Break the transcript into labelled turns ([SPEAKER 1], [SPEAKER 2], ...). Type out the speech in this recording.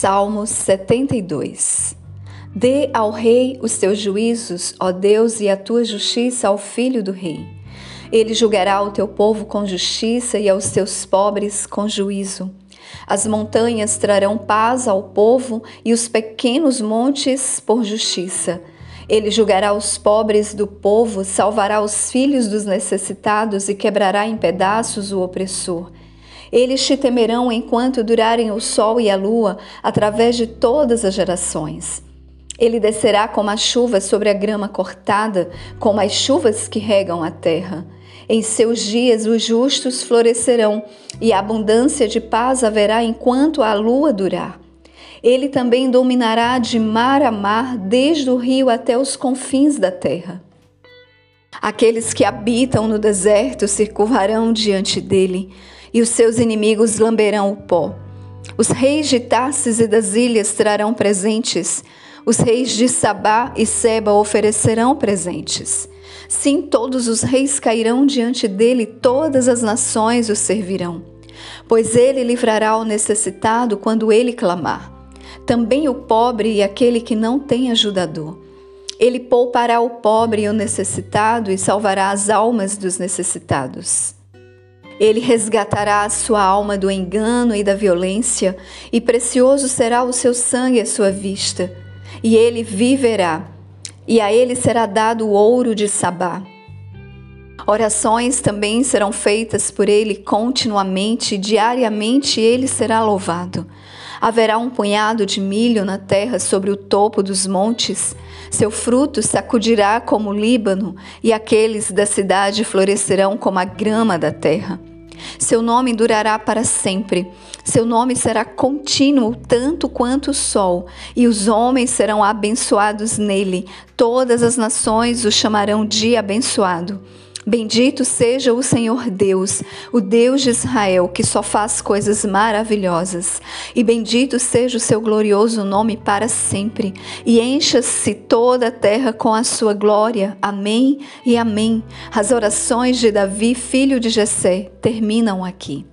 [SPEAKER 1] Salmos 72 Dê ao rei os teus juízos, ó Deus, e a tua justiça ao filho do rei. Ele julgará o teu povo com justiça e aos teus pobres com juízo. As montanhas trarão paz ao povo e os pequenos montes por justiça. Ele julgará os pobres do povo, salvará os filhos dos necessitados e quebrará em pedaços o opressor. Eles te temerão enquanto durarem o sol e a lua, através de todas as gerações. Ele descerá como a chuva sobre a grama cortada, como as chuvas que regam a terra. Em seus dias os justos florescerão, e abundância de paz haverá enquanto a lua durar. Ele também dominará de mar a mar, desde o rio até os confins da terra. Aqueles que habitam no deserto se curvarão diante dele e os seus inimigos lamberão o pó. Os reis de Tarsis e das ilhas trarão presentes, os reis de Sabá e Seba oferecerão presentes. Sim, todos os reis cairão diante dele, todas as nações o servirão. Pois ele livrará o necessitado quando ele clamar. Também o pobre e aquele que não tem ajudador. Ele poupará o pobre e o necessitado e salvará as almas dos necessitados. Ele resgatará a sua alma do engano e da violência, e precioso será o seu sangue à sua vista. E ele viverá, e a ele será dado o ouro de Sabá. Orações também serão feitas por ele continuamente, e diariamente ele será louvado. Haverá um punhado de milho na terra sobre o topo dos montes. Seu fruto sacudirá como o Líbano, e aqueles da cidade florescerão como a grama da terra. Seu nome durará para sempre. Seu nome será contínuo, tanto quanto o sol, e os homens serão abençoados nele. Todas as nações o chamarão de abençoado. Bendito seja o Senhor Deus, o Deus de Israel, que só faz coisas maravilhosas. E bendito seja o seu glorioso nome para sempre. E encha-se toda a terra com a sua glória. Amém e amém. As orações de Davi, filho de Jessé, terminam aqui.